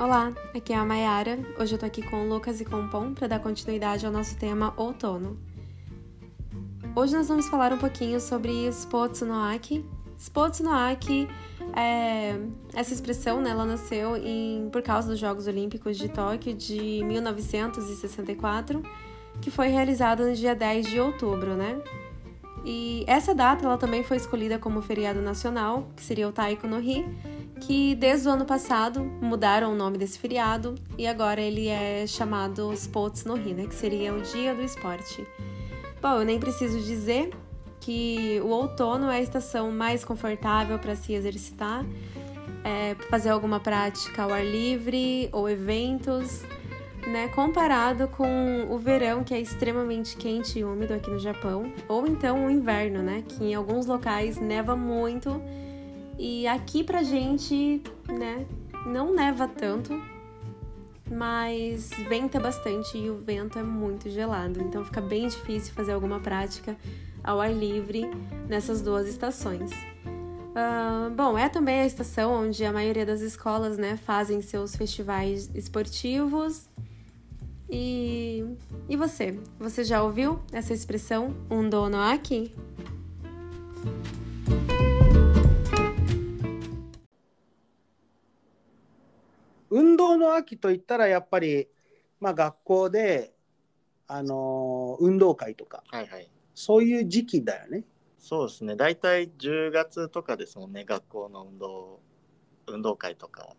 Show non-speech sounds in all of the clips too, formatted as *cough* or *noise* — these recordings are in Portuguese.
Olá, aqui é a Mayara. Hoje eu tô aqui com o Lucas e com o Pom para dar continuidade ao nosso tema outono. Hoje nós vamos falar um pouquinho sobre Spotsu no Aki. Spotsu no Aki, é... essa expressão, né, ela nasceu em... por causa dos Jogos Olímpicos de Tóquio de 1964, que foi realizado no dia 10 de outubro, né? E essa data ela também foi escolhida como feriado nacional, que seria o Taiko no Hi, que desde o ano passado mudaram o nome desse feriado e agora ele é chamado Sports no Ri, né, que seria o Dia do Esporte. Bom, eu nem preciso dizer que o outono é a estação mais confortável para se exercitar, é, fazer alguma prática ao ar livre ou eventos, né, comparado com o verão que é extremamente quente e úmido aqui no Japão, ou então o inverno, né, que em alguns locais neva muito e aqui pra gente, né, não neva tanto, mas venta bastante e o vento é muito gelado, então fica bem difícil fazer alguma prática ao ar livre nessas duas estações. Uh, bom, é também a estação onde a maioria das escolas né, fazem seus festivais esportivos. E, e você? Você já ouviu essa expressão, um dono aqui? の秋といったらやっぱり、まあ、学校で、あの運動会とか、はいはい。そういう時期だよね。そうですね。大体10月とかですもんね、学校の運動、運動会とかは。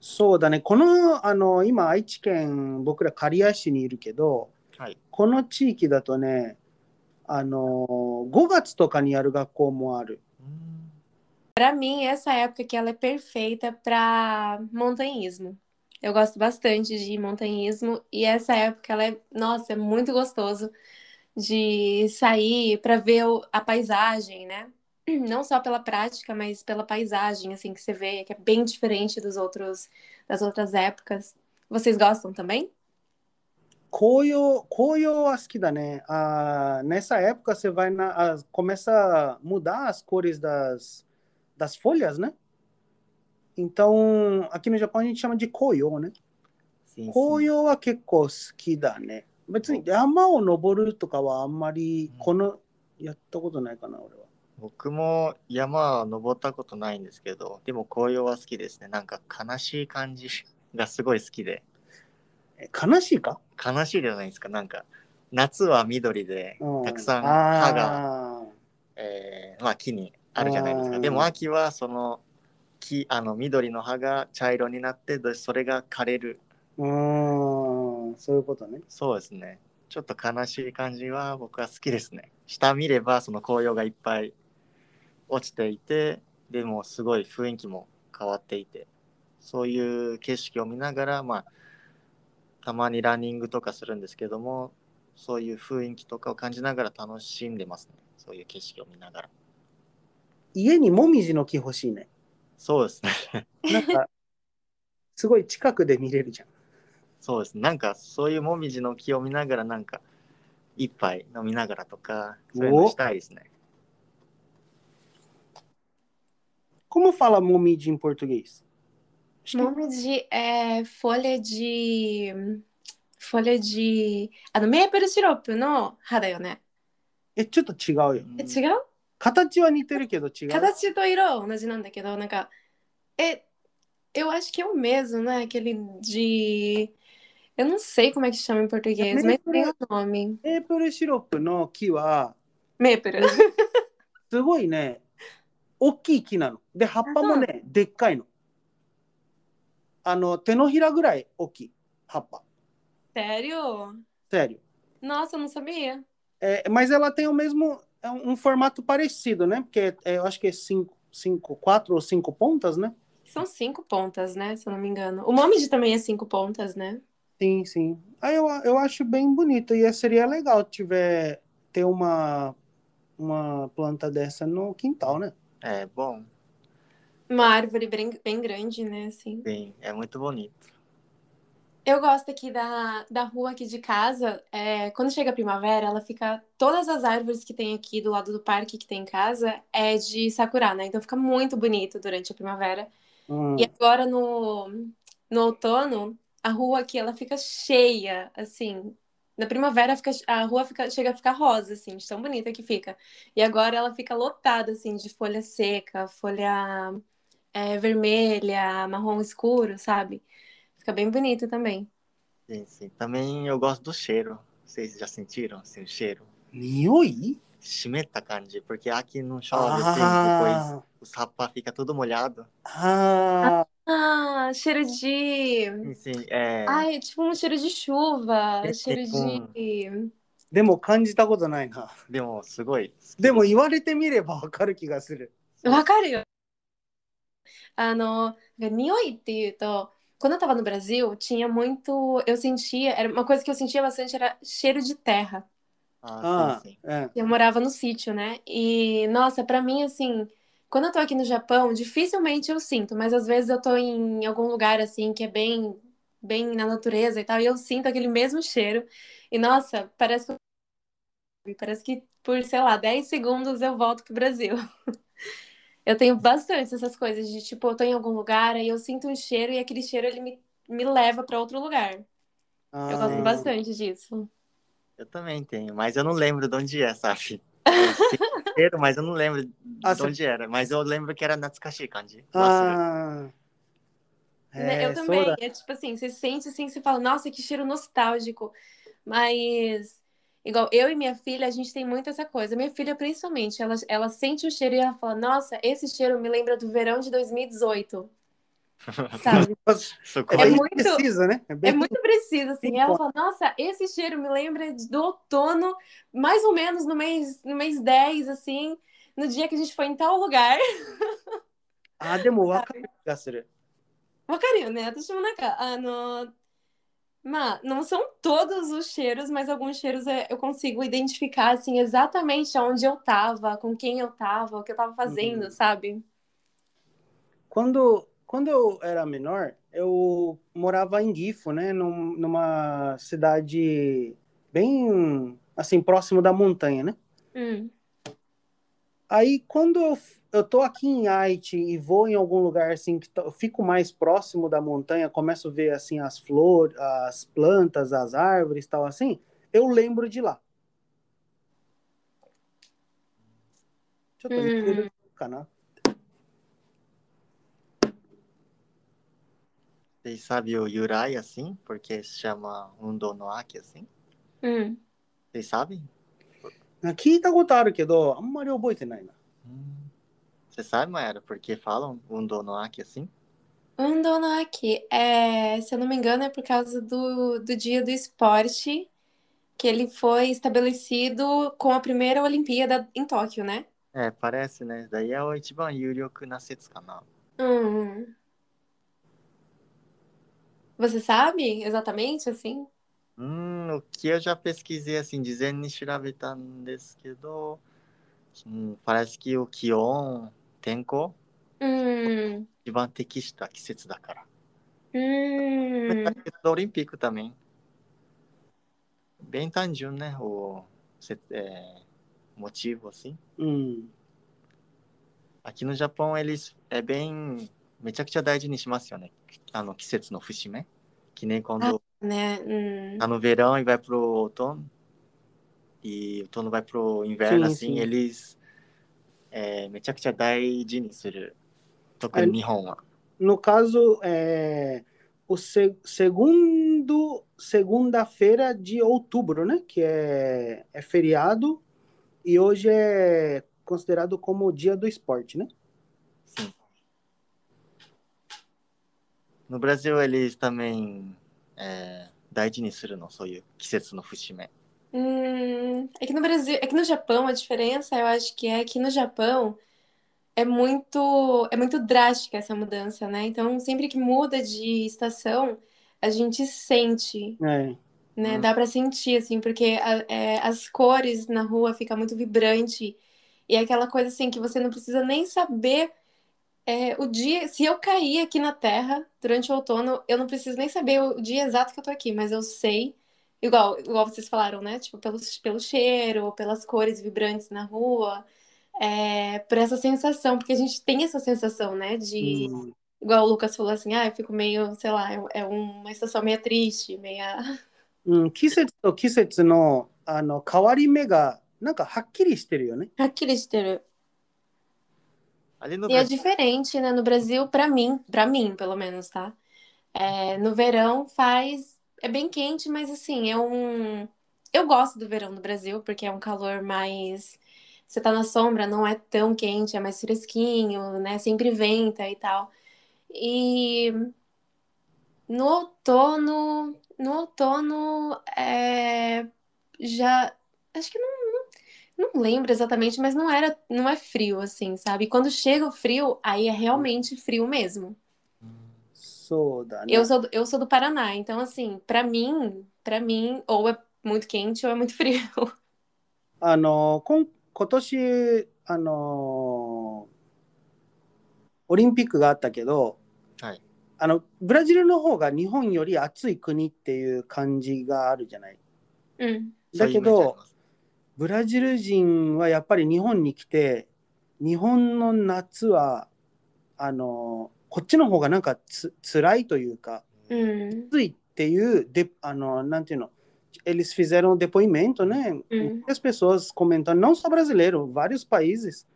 そうだね。この、あの、今、愛知県、僕ら刈谷市にいるけど、はい。この地域だとね、あの、5月とかにやる学校もある。Para mim, essa época aqui ela é perfeita para montanhismo. Eu gosto bastante de montanhismo e essa época ela é, nossa, é muito gostoso de sair para ver o- a paisagem, né? *clears throat* Não só pela prática, mas pela paisagem assim que você vê, que é bem diferente dos outros das outras épocas. Vocês gostam também? 紅葉、紅葉は好きだね。あー nessa época você vai na, ah, começa a mudar as cores das, das folhas, né? Então, aqui no Japão a gente chama de 紅葉ね。Sim, sim. 紅葉は結構好きだね。別に山を登るとかはあんまりうんこの、やったことないかな、俺は。僕も山は登ったことないんですけど、でも紅葉は好きですね。なんか悲しい感じがすごい好きで。え悲しいか、悲しいじゃないですか。なんか夏は緑でうん、たくさん葉が、あえーまあ、木にあるじゃないですか。うんでも秋はその木あの緑の葉が茶色になってでそれが枯れる。ーうーん、そういうことね。そうですね。ちょっと悲しい感じは僕は好きですね。下見ればその紅葉がいっぱい落ちていて、でもすごい雰囲気も変わっていて、そういう景色を見ながら、まあ、たまにランニングとかするんですけども、そういう雰囲気とかを感じながら楽しんでますね。そういう景色を見ながら。家にもみじの木欲しいね。そうですね。*laughs* なんか、すごい近くで見れるじゃん。そうですね。なんかそういうもみじの木を見ながら、なんか一杯飲みながらとか、そういうのしたいですね。Como fala momiji em português? De é, folha de folha de あのメープルシロップの葉だよね。え、ちょっと違うよ。え違う？形は似てるけど違う。形と色は同じなんだけど、なんか、é, eu acho que é o mesmo, né? Aquele de. Eu não sei como é que chama em português, mas tem o nome. メープルシロップの木は、メープル。*laughs* すごいね、大きい木なの。で、葉っぱもね、でっかいの。あの、手のひらぐらい大きい葉っぱ。 Sério? Sério. Nossa, eu não sabia. É, mas ela tem o mesmo, é um, um formato parecido, né? Porque é, eu acho que é cinco, cinco, quatro ou cinco pontas, né? São cinco pontas, né? Se eu não me engano. O Momiji também é cinco pontas, né? Sim, sim. Aí eu, eu acho bem bonito. E seria legal tiver ter uma, uma planta dessa no quintal, né? É bom. Uma árvore bem, bem grande, né? Assim. Sim, é muito bonito. Eu gosto aqui da, da rua aqui de casa. é, quando chega a primavera, ela fica. Todas as árvores que tem aqui do lado do parque que tem em casa é de sakura, né? Então fica muito bonito durante a primavera. Hum. E agora no, no outono, a rua aqui ela fica cheia, assim. Na primavera fica, a rua fica, chega a ficar rosa, assim, de tão bonita que fica. E agora ela fica lotada, assim, de folha seca, folha é, vermelha, marrom escuro, sabe? Fica bem bonito também. Sim, sim. Também eu gosto do cheiro. Vocês já sentiram assim, o cheiro? 匂い Chimeta kanji, porque aqui não chove assim, Ah, depois os rapaz fica tudo molhado. ah, Ah, cheiro de. Sim, sim, é. Ai, tipo um cheiro de chuva, É cheiro tipo de. でも感じたことないな。でもすごい好きでも言われてみればわかる気がする。わかるよ。あの、匂いっていうと、 quando eu tava no Brasil, tinha muito. Eu sentia. Era uma coisa que eu sentia bastante era cheiro de terra. Ah, ah sim, sim. É. Eu morava no sítio, né? E, nossa, para mim, assim, quando eu tô aqui no Japão, dificilmente eu sinto, mas às vezes eu tô em algum lugar, assim, que é bem, bem na natureza e tal, e eu sinto aquele mesmo cheiro. E, nossa, parece que. Parece que por, sei lá, 10 segundos eu volto pro Brasil. *laughs* Eu tenho bastante essas coisas de tipo, eu tô em algum lugar, aí eu sinto um cheiro e aquele cheiro ele me, me leva para outro lugar. Ah, eu gosto ah, bastante disso. Eu também tenho, mas eu não lembro de onde é, sabe? *laughs* cheiro, mas eu não lembro ah, de você... onde era. Mas eu lembro que era Natsukashi Kanji. Ah. Né, é, eu também. É tipo assim, você sente assim, você fala, nossa, que cheiro nostálgico. Mas igual eu e minha filha, a gente tem muito essa coisa. Minha filha, principalmente, ela, ela sente o cheiro e ela fala, nossa, esse cheiro me lembra do verão de 2018. *laughs* Sabe? そこ É は bem muito- precisa, né? É bem É muito preciso, assim. Sim, Ela pô. fala, nossa, esse cheiro me lembra do outono, mais ou menos no mês, no mês 10, assim, no dia que a gente foi em tal lugar. あーでもわ*laughs* かる気がする。わかるよね私もなんか、あの、 まあ、não são todos os cheiros, mas alguns cheiros é- eu consigo identificar, assim, exatamente onde eu tava, com quem eu tava, o que eu tava fazendo, Uhum. sabe? Quando, quando eu era menor, eu morava em Gifo, né? Num- numa cidade bem, assim, próximo da montanha, né? Hum. Aí, quando eu, eu tô aqui em Haiti e vou em algum lugar assim que fico mais próximo da montanha, começo a ver assim as flores, as plantas, as árvores, tal assim, eu lembro de lá. Deixa eu ver hum. canal. Vocês sabem o Yurai assim? Porque se chama um donoaki assim? Hum. Vocês sabem? Aqui tá gotado que é do, a não. Você sabe, Mayara, por que falam Undo no Aki assim? Andando aqui, é, se eu não me engano, é por causa do, do dia do esporte, que ele foi estabelecido com a primeira Olimpíada em Tóquio, né? É, parece, né? Daí é o Ichiban Yurioku na Setsu kana. Hum. Você sabe exatamente, assim? Hum, o que eu já pesquisei assim, dizendo ni shirabeta desu hum, parece que o Kion, Tenko, Hum. 一番適した季節だから。Hum. do Olímpico também. Bem tanjun, né? O se- é, motivo, assim. うん。Aqui no Japão, eles é bem. めちゃくちゃ大事にしますよね。あの季節の節目。Que nem quando Né? Hum. tá no verão e vai pro outono. E outono vai pro inverno, Sim, assim, sim. eles. É, めちゃくちゃ大事にする。特に日本は。 No caso, é, o se- segundo segunda-feira de outubro, né? Que é, é feriado e hoje é considerado como o dia do esporte, né? Sim. No Brasil, eles também é, 大事にするの、そういう季節の節目。 Hum, é que no Brasil, é que no Japão a diferença, eu acho que é que no Japão é muito, é muito drástica essa mudança, né? Então, sempre que muda de estação, a gente sente, É. né? Hum. Dá pra sentir, assim, porque a- é, as cores na rua ficam muito vibrante e é aquela coisa assim que você não precisa nem saber é, o dia. Se eu cair aqui na Terra durante o outono, eu não preciso nem saber o dia exato que eu tô aqui, mas eu sei. Igual, igual vocês falaram, né? Tipo, pelo, pelo cheiro, pelas cores vibrantes na rua, é, por essa sensação, porque a gente tem essa sensação, né? De, Hum, igual o Lucas falou assim, ah, eu fico meio, sei lá, é, é uma estação meio triste, meia. *laughs* うん、季節と季節のあの変わり目がなんかはっきりしてるよね。 Aquele あれの E é diferente, né? No Brasil, pra mim, pra mim, pelo menos, tá? É, no verão faz. é bem quente, mas assim, é um. Eu gosto do verão no Brasil, porque é um calor mais. Você tá na sombra, não é tão quente, é mais fresquinho, né? Sempre venta e tal. E no outono. No outono, é, já. Acho que não. Não lembro exatamente, mas não era, não é frio assim, sabe? Quando chega o frio, aí é realmente frio mesmo. そうだね。Eu sou, eu sou do Paraná, então assim, pra mim, para mim, ou é muito quente ou é muito frio. あのこん今年あのオリンピックがあったけど、はいあのブラジルの方が日本より暑い国っていう感じがあるじゃない？Hum, だけど、ブラジル人はやっぱり日本に来て日本の夏はあのこっちの方がなんかつ辛いというか hum, 暑いっていうであのなんていうの eles fizeram um depoimento, né? Hum. Muitas pessoas comentando, não só brasileiro, vários países,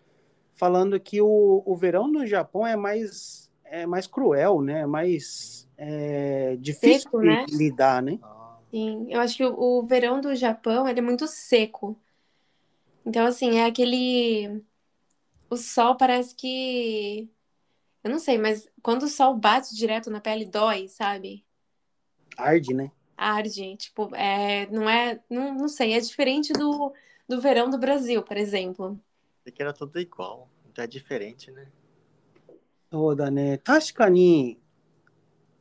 falando que o, o verão no Japão é mais, é mais cruel, né? Mais é, difícil Seco, de né? lidar, né? あ sim. Eu acho que o, o verão do Japão, ele é muito seco. Então, assim, é aquele... O sol parece que... Eu não sei, mas quando o sol bate direto na pele, dói, sabe? Arde, né? Arde, tipo, é, não é... Não, não sei, é diferente do, do verão do Brasil, por exemplo. ーque era tudo igual. Então é diferente, né? そうだね。確かに、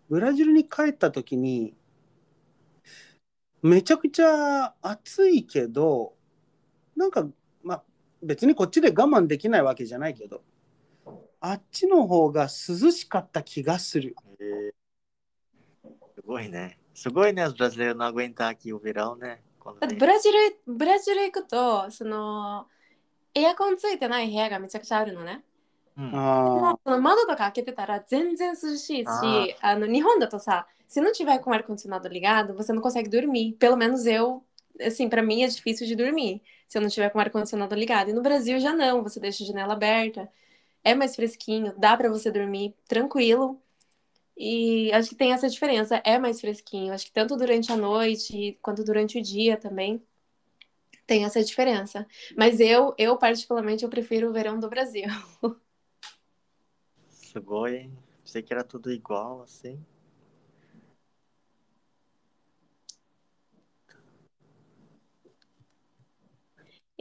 ブラジルに帰った時に、めちゃくちゃ暑いけど、なんか、まあ、別にこっちで我慢できないわけじゃないけど、 あっちの方が涼しかった気がする。えーすごいね。すごいね、os brasileiros não aguentar aqui o verão, né? Quando だって vem. ブラジル、ブラジル行くと、その、エアコンついてない部屋がめちゃくちゃあるのね。うんあその窓とか開けてたら全然涼しいし、ああの日本だとさ、se não tiver com o ar-condicionado ligado, você não consegue dormir. Pelo menos eu, assim, pra mim é difícil de dormir se eu não tiver com o ar-condicionado ligado. E no Brasil já não, você deixa a janela aberta, é mais fresquinho, dá para você dormir tranquilo. E acho que tem essa diferença, é mais fresquinho. Acho que tanto durante a noite quanto durante o dia também tem essa diferença. Mas eu, eu particularmente, eu prefiro o verão do Brasil. *laughs* Sugoi, hein? Pensei que era tudo igual, assim.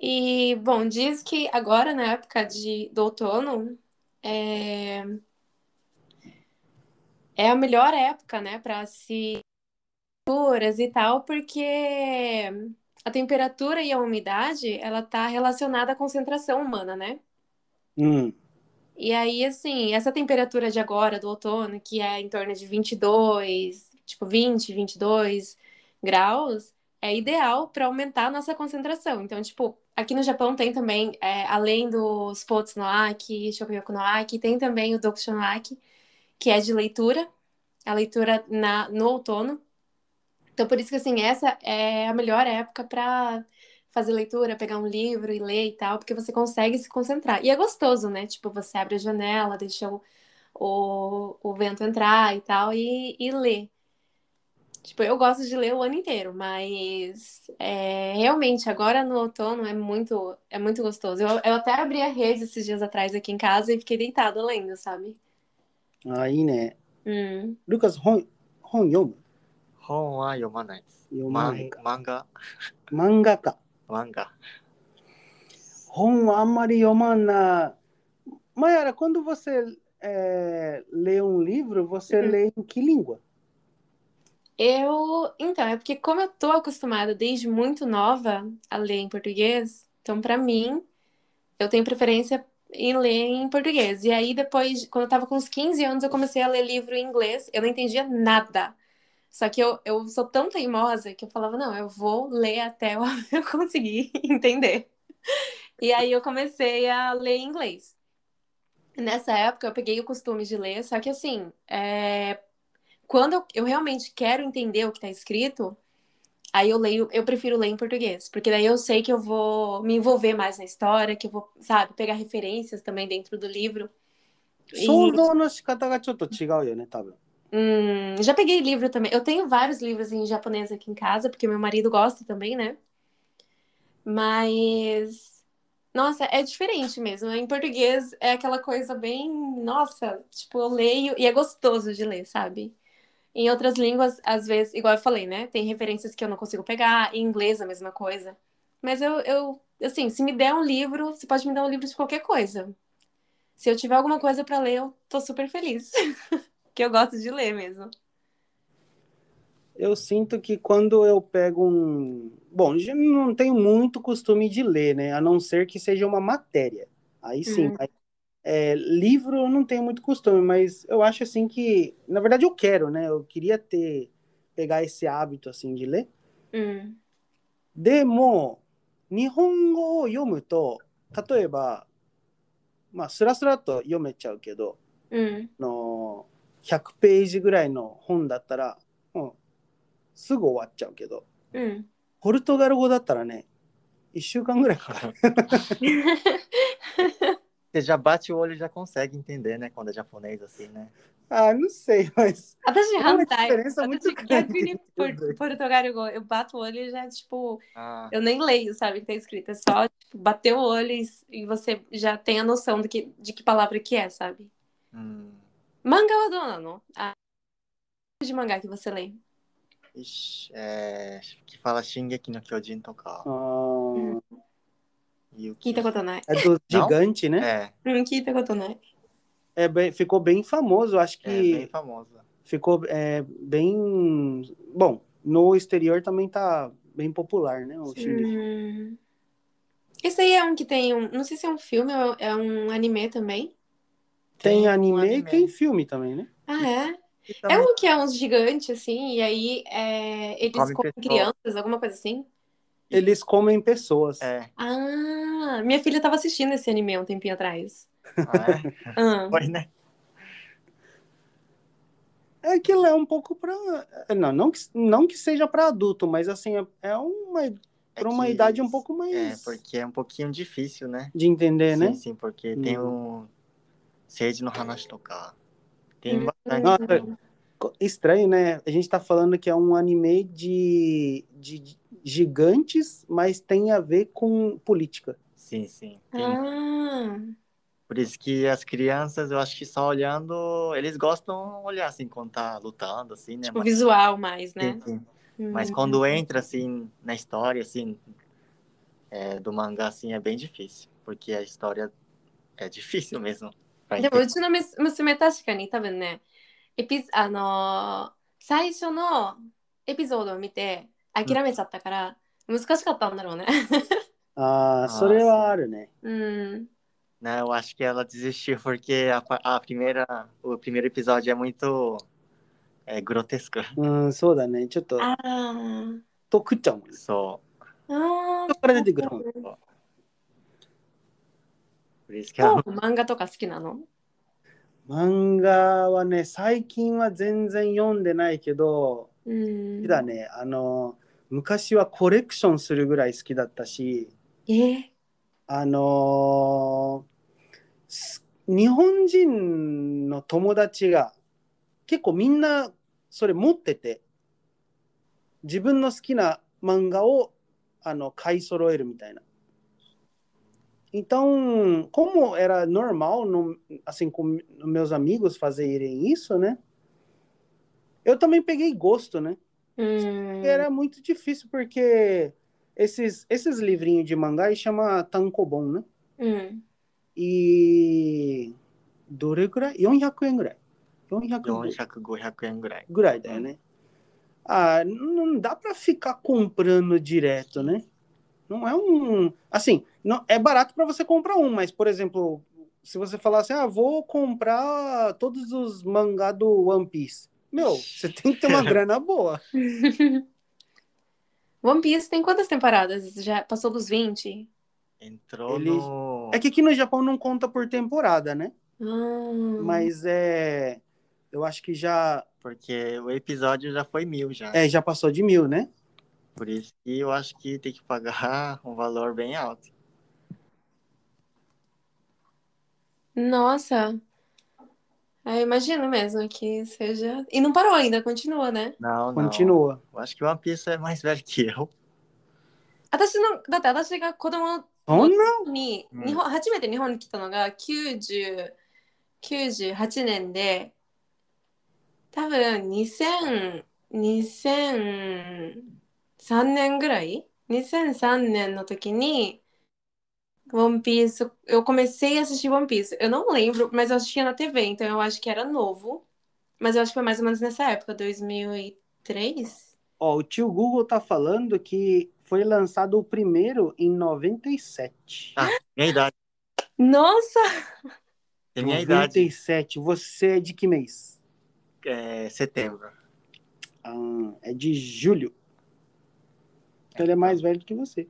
E, bom, diz que agora, na época de, do outono, é, é a melhor época, né, para se temperaturas e tal, porque a temperatura e a umidade, ela tá relacionada à concentração humana, né? うん。E aí, assim, essa temperatura de agora, do outono, que é em torno de 22, tipo 20, 22 graus, é ideal para aumentar a nossa concentração. Então, tipo, aqui no Japão tem também, é, além do Spotsu no Aki, Shokuyoku no Aki, tem também o Dokusho no Aki, que é de leitura, a leitura na, no outono. Então, por isso que, assim, essa é a melhor época para fazer leitura, pegar um livro e ler e tal, porque você consegue se concentrar. E é gostoso, né? Tipo, você abre a janela, deixa o, o, o vento entrar e tal, e, e lê. Tipo, eu gosto de ler o ano inteiro, mas é, realmente, agora no outono é muito, é muito gostoso. Eu, eu até abri a rede esses dias atrás aqui em casa e fiquei deitada lendo, sabe? あ、いいね。 Hum. ルカス、本、本読む本は読まないです。読まないか。漫画漫画か。漫画。本はあんまり読まんな。Mayara, quando você é, lê um livro, você Uhum. lê em que língua? Eu, então, é porque como eu tô acostumada desde muito nova a ler em português, então pra mim, eu tenho preferência em ler em português. E aí depois, quando eu tava com uns 15 anos, eu comecei a ler livro em inglês, eu não entendia nada. Só que eu, eu sou tão teimosa que eu falava, não, eu vou ler até eu, *laughs* eu conseguir entender. E aí eu comecei a ler em inglês. Nessa época eu peguei o costume de ler, só que assim, é quando eu, eu realmente quero entender o que tá escrito, aí eu leio, eu prefiro ler em português, porque daí eu sei que eu vou me envolver mais na história, que eu vou, sabe, pegar referências também dentro do livro. E- 想像の仕方がちょっと違うよね、多分。 Hum, já peguei livro também. Eu tenho vários livros em japonês aqui em casa, porque meu marido gosta também, né? Mas, nossa, é diferente mesmo. Em português é aquela coisa bem, nossa, tipo, eu leio e é gostoso de ler, sabe? Em outras línguas, às vezes, igual eu falei, né? Tem referências que eu não consigo pegar. Em inglês, a mesma coisa. Mas eu, eu, assim, se me der um livro, você pode me dar um livro de qualquer coisa. Se eu tiver alguma coisa pra ler, eu tô super feliz. *laughs* que eu gosto de ler mesmo. Eu sinto que quando eu pego um. Bom, já não tenho muito costume de ler, né? A não ser que seja uma matéria. Aí sim. Uhum. mas, é, livro eu não tenho muito costume, mas eu acho assim que. Na verdade, eu quero, né? Eu queria ter. Pegar esse hábito assim de ler. うん。でも、日本語を読むと、例えば、まあ、スラスラっと読めちゃうけど、うん。あの100ページぐらいの本だったら、うん、すぐ終わっちゃうけど、うん。ポルトガル語だったらね、1週間ぐらいかかる。Você já bate o olho e já consegue entender, né? Quando é japonês, assim, né? Ah, não sei, mas. a Hantai. é muito grande. Portugal, eu bato o olho e já, tipo. Ah. Eu nem leio, sabe, que tá escrito. É só tipo, bater o olho e, você já tem a noção do que, de que palavra que é, sabe? Hum. Manga wa dona, não? Ah, tipo de mangá que você lê? Ixi, é... Que fala Shingeki no Kyojin to ka. Ah. 聞いたことない。 é do gigante, né? É, うん、聞いたことない。 É bem- ficou bem famoso, acho é bem que famosa. ficou é, bem. Bom, no exterior também tá bem popular, né? O Shingeki. Hum. Esse aí é um que tem um. Não sei se é um filme ou é um anime também. Tem um anime, e tem filme também, né? Ah, é? E É também um que é uns gigantes, assim, e aí é, eles Come comem pessoas. crianças, alguma coisa assim. Eles comem pessoas. É, Ah, minha filha tava assistindo esse anime um tempinho atrás. ah, é? Ah, Foi, né? É que ele é um pouco pra. Não, não que, não que seja pra adulto, mas assim, é, é uma, É pra uma que- idade um pouco É, mais porque é um pouquinho difícil, né? de entender, né? Sim, sim, porque tem Hum. o Seiji no Hanashi とか、tem Hum. bastante. Nossa, Estranho, né? A gente tá falando que é um anime de, de gigantes, mas tem a ver com política. Sim, sim. Tem- ah, Por isso que as crianças, eu acho que só olhando, eles gostam de olhar assim quando tá lutando, assim, né? tipo Mas, visual mais, né? sim, sim. Mas Hum. quando entra assim na história, assim, é, do mangá, assim, é bem difícil, porque a história é difícil mesmo. pra でもう entender. ちの娘娘確かに多分ねエピあのー最初のエピソードを見て 諦めちゃったから、難しかったんだろうね。Ah, sobre hum. Não, eu acho que ela desistiu porque a, a primeira, o primeiro episódio é muito é, grotesco. Hum, so da, né? Chotto. Ah. Tokuchão. So. Ah. Para dentro do Por isso que ela... Manga とか好きなの漫画はね、最近は全然読んでないけど、うん、だね、あの、昔はコレクションするぐらい好きだったし、えー、あのす日本人の友達が結構みんなそれ持ってて自分の好きな漫画をあの買い揃えるみたいな。Então, como era normal, no, assim, com meus amigos fazerem isso, né? Eu também peguei gosto, né? うん。 Era muito difícil porque esses, esses livrinhos de mangá aí chama tankobon, né? うん。 E どれぐらい ?400 円ぐらい。400 400, 500円ぐらい。ぐらいだよね。Ah, não dá para ficar comprando direto, né? Não é um. Assim, não, é barato para você comprar um, mas, por exemplo, se você falar assim, ah, vou comprar todos os mangá do One Piece. Meu, você tem que ter uma *laughs* grana boa. *laughs* One Piece tem quantas temporadas? Já passou dos 20? Entrou Ele- no. É que aqui no Japão não conta por temporada, né? Ah, Mas é. Eu acho que já. Porque o episódio já foi mil já. É, já passou de mil, né? Por isso que eu acho que tem que pagar *laughs* um valor bem alto. nossa. Eu imagino mesmo que seja. E não parou ainda, continua, né? Não, não. Continua. Eu acho que o One Piece é mais velho que eu. 私の、だって私が子供そんなに、うん日本初めて日本に来たのが90 98年で多分2000 2003年ぐらい2003年の時に One Piece eu comecei a assistir One Piece eu não lembro mas eu assistia na TV então eu acho que era novo mas eu acho que foi mais ou menos nessa época 2003 Ó, o tio Google tá falando que foi lançado o primeiro em 97. Ah, minha idade. nossa Tem minha idade. 97. Você é de que mês? É setembro. Ah, é de julho. Então ele é mais velho que você.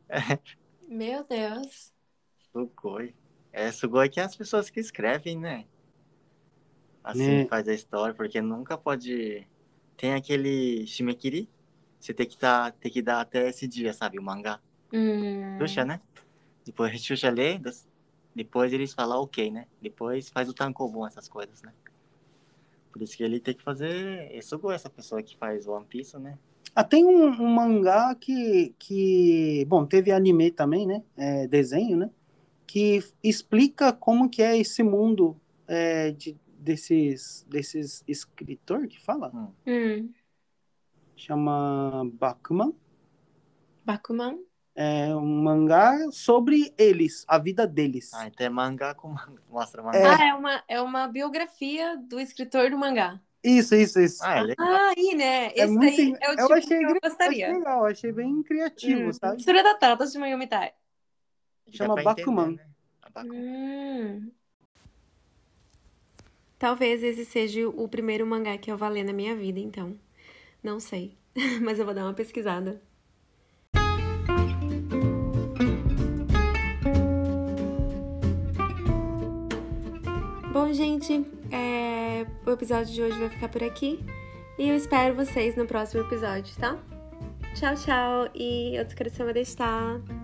meu Deus Sugoi. É, Sugoi que é as pessoas que escrevem, né? Assim Né. faz a história, porque nunca pode. Tem aquele Shimekiri. Você tem que, tá, tem que dar até esse dia, sabe? O mangá. hum. Xuxa, né? Depois *laughs* Xuxa lê, depois eles falam ok, né? Depois faz o tankobon, essas coisas, né? Por isso que ele tem que fazer. É Sugoi, essa pessoa que faz One Piece, né? Ah, tem um, um mangá que, que. Bom, teve anime também, né? É, desenho, né? que explica como que é esse mundo é, de, desses, desses escritor que fala. Hum. hum. Chama Bakuman. Bakuman? É um mangá sobre eles, a vida deles. Ah, então é mangá com mangá. Mostra mangá. É... Ah, é uma, é uma biografia do escritor do mangá. Isso, isso, isso. Ah, é ah aí, né? É esse é muito... é o tipo eu achei que eu gostaria. Achei legal, achei bem criativo, hum. sabe? Sura da Tata de Mayumitai. Chama pra entender, Bakuman. né? Bakuman. Hum. Talvez esse seja o primeiro mangá que eu vou ler na minha vida, então. Não sei. *laughs* Mas eu vou dar uma pesquisada. Bom, gente, é, o episódio de hoje vai ficar por aqui. E eu espero vocês no próximo episódio, tá? Tchau, tchau. E eu te quero de estar.